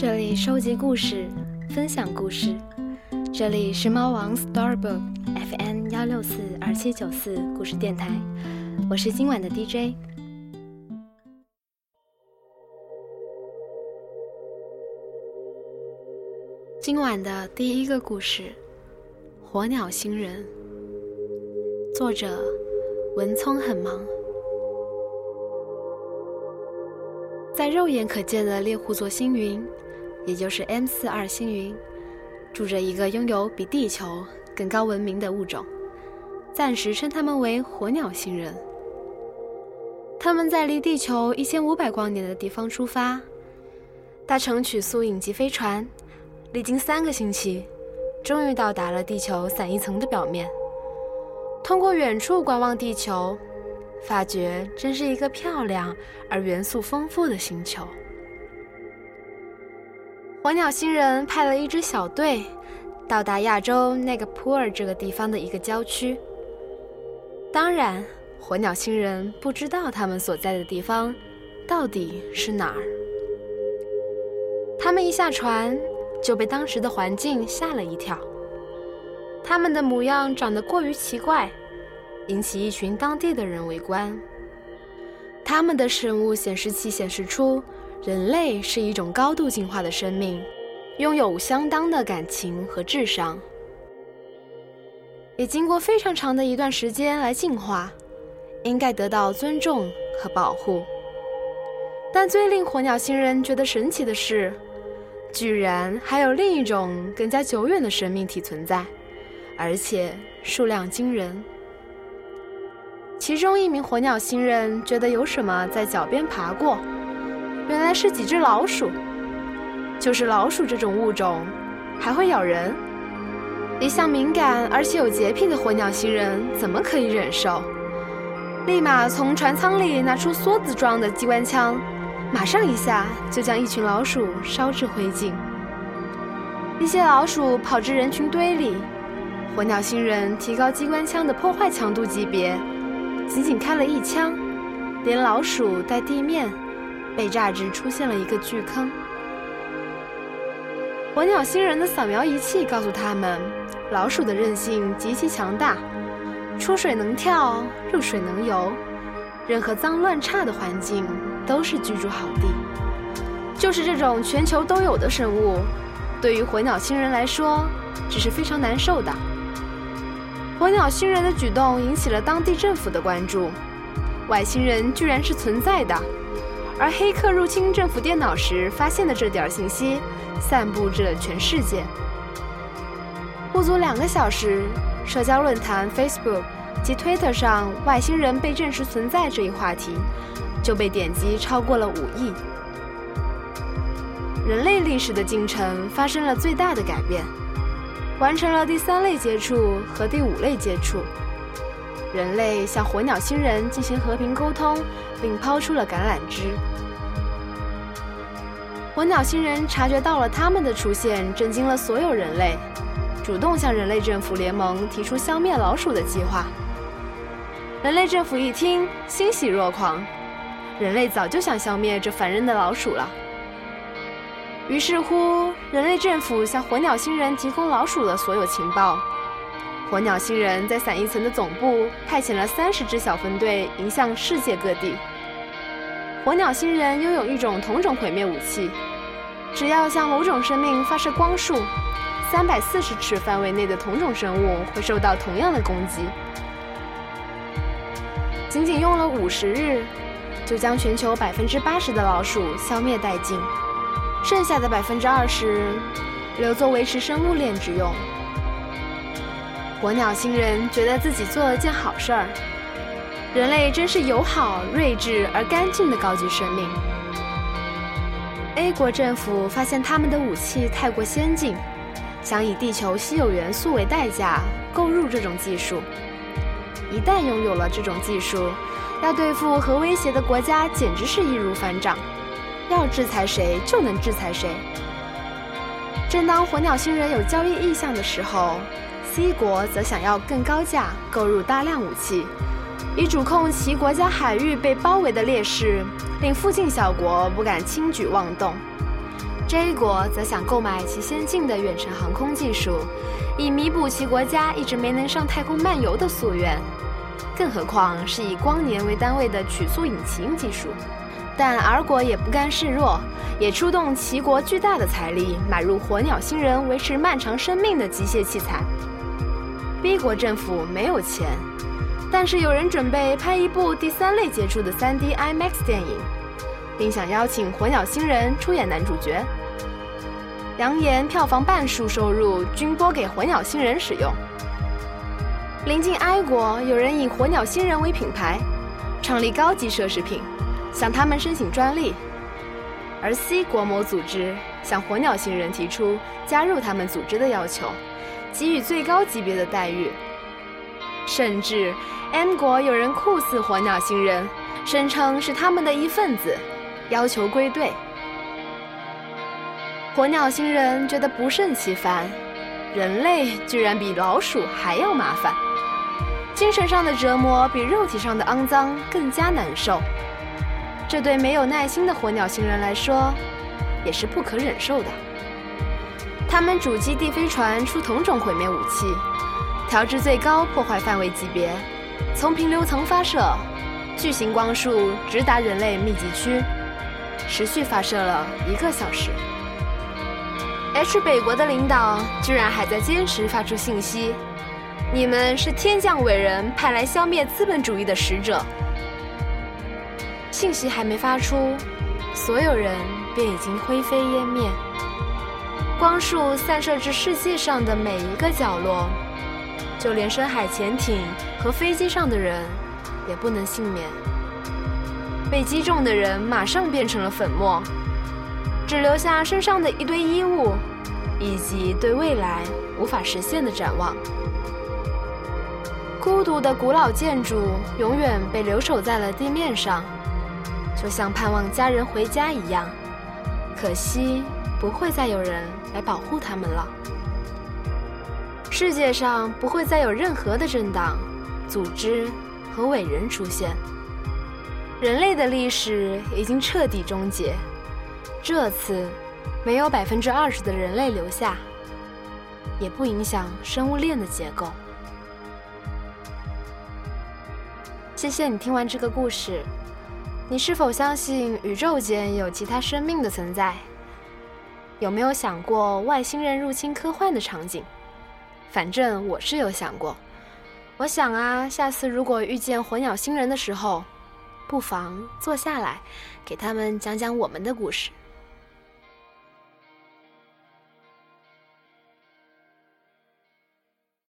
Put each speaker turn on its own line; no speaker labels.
这里收集故事，分享故事。这里是猫王 Storybook FM 幺六四二七九四故事电台，我是今晚的 DJ。今晚的第一个故事，《火鸟星人》，作者文聪很忙。在肉眼可见的猎户座星云，也就是 M 四二星云，住着一个拥有比地球更高文明的物种，暂时称他们为火鸟星人。他们在离地球一千五百光年的地方出发，搭乘曲速影击飞船。历经三个星期，终于到达了地球散一层的表面。通过远处观望地球，发觉真是一个漂亮而元素丰富的星球。火鸟星人派了一支小队，到达亚洲那个普尔这个地方的一个郊区。当然，火鸟星人不知道他们所在的地方到底是哪儿。他们一下船。就被当时的环境吓了一跳。他们的模样长得过于奇怪，引起一群当地的人围观。他们的生物显示器显示出，人类是一种高度进化的生命，拥有相当的感情和智商，也经过非常长的一段时间来进化，应该得到尊重和保护。但最令火鸟星人觉得神奇的是。居然还有另一种更加久远的生命体存在，而且数量惊人。其中一名火鸟星人觉得有什么在脚边爬过，原来是几只老鼠。就是老鼠这种物种，还会咬人。一向敏感而且有洁癖的火鸟星人怎么可以忍受？立马从船舱里拿出梭子状的机关枪。马上一下就将一群老鼠烧至灰烬。一些老鼠跑至人群堆里，火鸟星人提高机关枪的破坏强度级别，仅仅开了一枪，连老鼠带地面被炸至出现了一个巨坑。火鸟星人的扫描仪器告诉他们，老鼠的韧性极其强大，出水能跳，入水能游，任何脏乱差的环境。都是居住好地，就是这种全球都有的生物，对于火鸟星人来说，只是非常难受的。火鸟星人的举动引起了当地政府的关注，外星人居然是存在的，而黑客入侵政府电脑时发现的这点信息，散布至了全世界。不足两个小时，社交论坛 Facebook 及 Twitter 上外星人被证实存在这一话题。就被点击超过了五亿。人类历史的进程发生了最大的改变，完成了第三类接触和第五类接触。人类向火鸟星人进行和平沟通，并抛出了橄榄枝。火鸟星人察觉到了他们的出现，震惊了所有人类，主动向人类政府联盟提出消灭老鼠的计划。人类政府一听，欣喜若狂。人类早就想消灭这烦人的老鼠了。于是乎，人类政府向火鸟星人提供老鼠的所有情报。火鸟星人在散一层的总部派遣了三十支小分队，迎向世界各地。火鸟星人拥有一种同种毁灭武器，只要向某种生命发射光束，三百四十尺范围内的同种生物会受到同样的攻击。仅仅用了五十日。就将全球百分之八十的老鼠消灭殆尽，剩下的百分之二十留作维持生物链之用。火鸟星人觉得自己做了件好事儿，人类真是友好、睿智而干净的高级生命。A 国政府发现他们的武器太过先进，想以地球稀有元素为代价购入这种技术。一旦拥有了这种技术，要对付核威胁的国家简直是易如反掌，要制裁谁就能制裁谁。正当火鸟星人有交易意向的时候，C 国则想要更高价购入大量武器，以主控其国家海域被包围的劣势，令附近小国不敢轻举妄动。J 国则想购买其先进的远程航空技术，以弥补其国家一直没能上太空漫游的夙愿。更何况是以光年为单位的曲速引擎技术。但 R 国也不甘示弱，也出动齐国巨大的财力买入火鸟星人维持漫长生命的机械器材。B 国政府没有钱，但是有人准备拍一部第三类接触的 3D IMAX 电影，并想邀请火鸟星人出演男主角，扬言票房半数收入均拨给火鸟星人使用。临近 I 国，有人以火鸟星人为品牌，创立高级奢侈品。向他们申请专利，而 C 国某组织向火鸟星人提出加入他们组织的要求，给予最高级别的待遇。甚至 M 国有人酷似火鸟星人，声称是他们的一份子，要求归队。火鸟星人觉得不胜其烦，人类居然比老鼠还要麻烦，精神上的折磨比肉体上的肮脏更加难受。这对没有耐心的火鸟星人来说，也是不可忍受的。他们主基地飞船出同种毁灭武器，调至最高破坏范围级别，从平流层发射，巨型光束直达人类密集区，持续发射了一个小时。H 北国的领导居然还在坚持发出信息：“你们是天降伟人派来消灭资本主义的使者。”信息还没发出，所有人便已经灰飞烟灭。光束散射至世界上的每一个角落，就连深海潜艇和飞机上的人也不能幸免。被击中的人马上变成了粉末，只留下身上的一堆衣物，以及对未来无法实现的展望。孤独的古老建筑永远被留守在了地面上。就像盼望家人回家一样，可惜不会再有人来保护他们了。世界上不会再有任何的政党、组织和伟人出现。人类的历史已经彻底终结。这次没有百分之二十的人类留下，也不影响生物链的结构。谢谢你听完这个故事。你是否相信宇宙间有其他生命的存在？有没有想过外星人入侵科幻的场景？反正我是有想过。我想啊，下次如果遇见火鸟星人的时候，不妨坐下来，给他们讲讲我们的故事。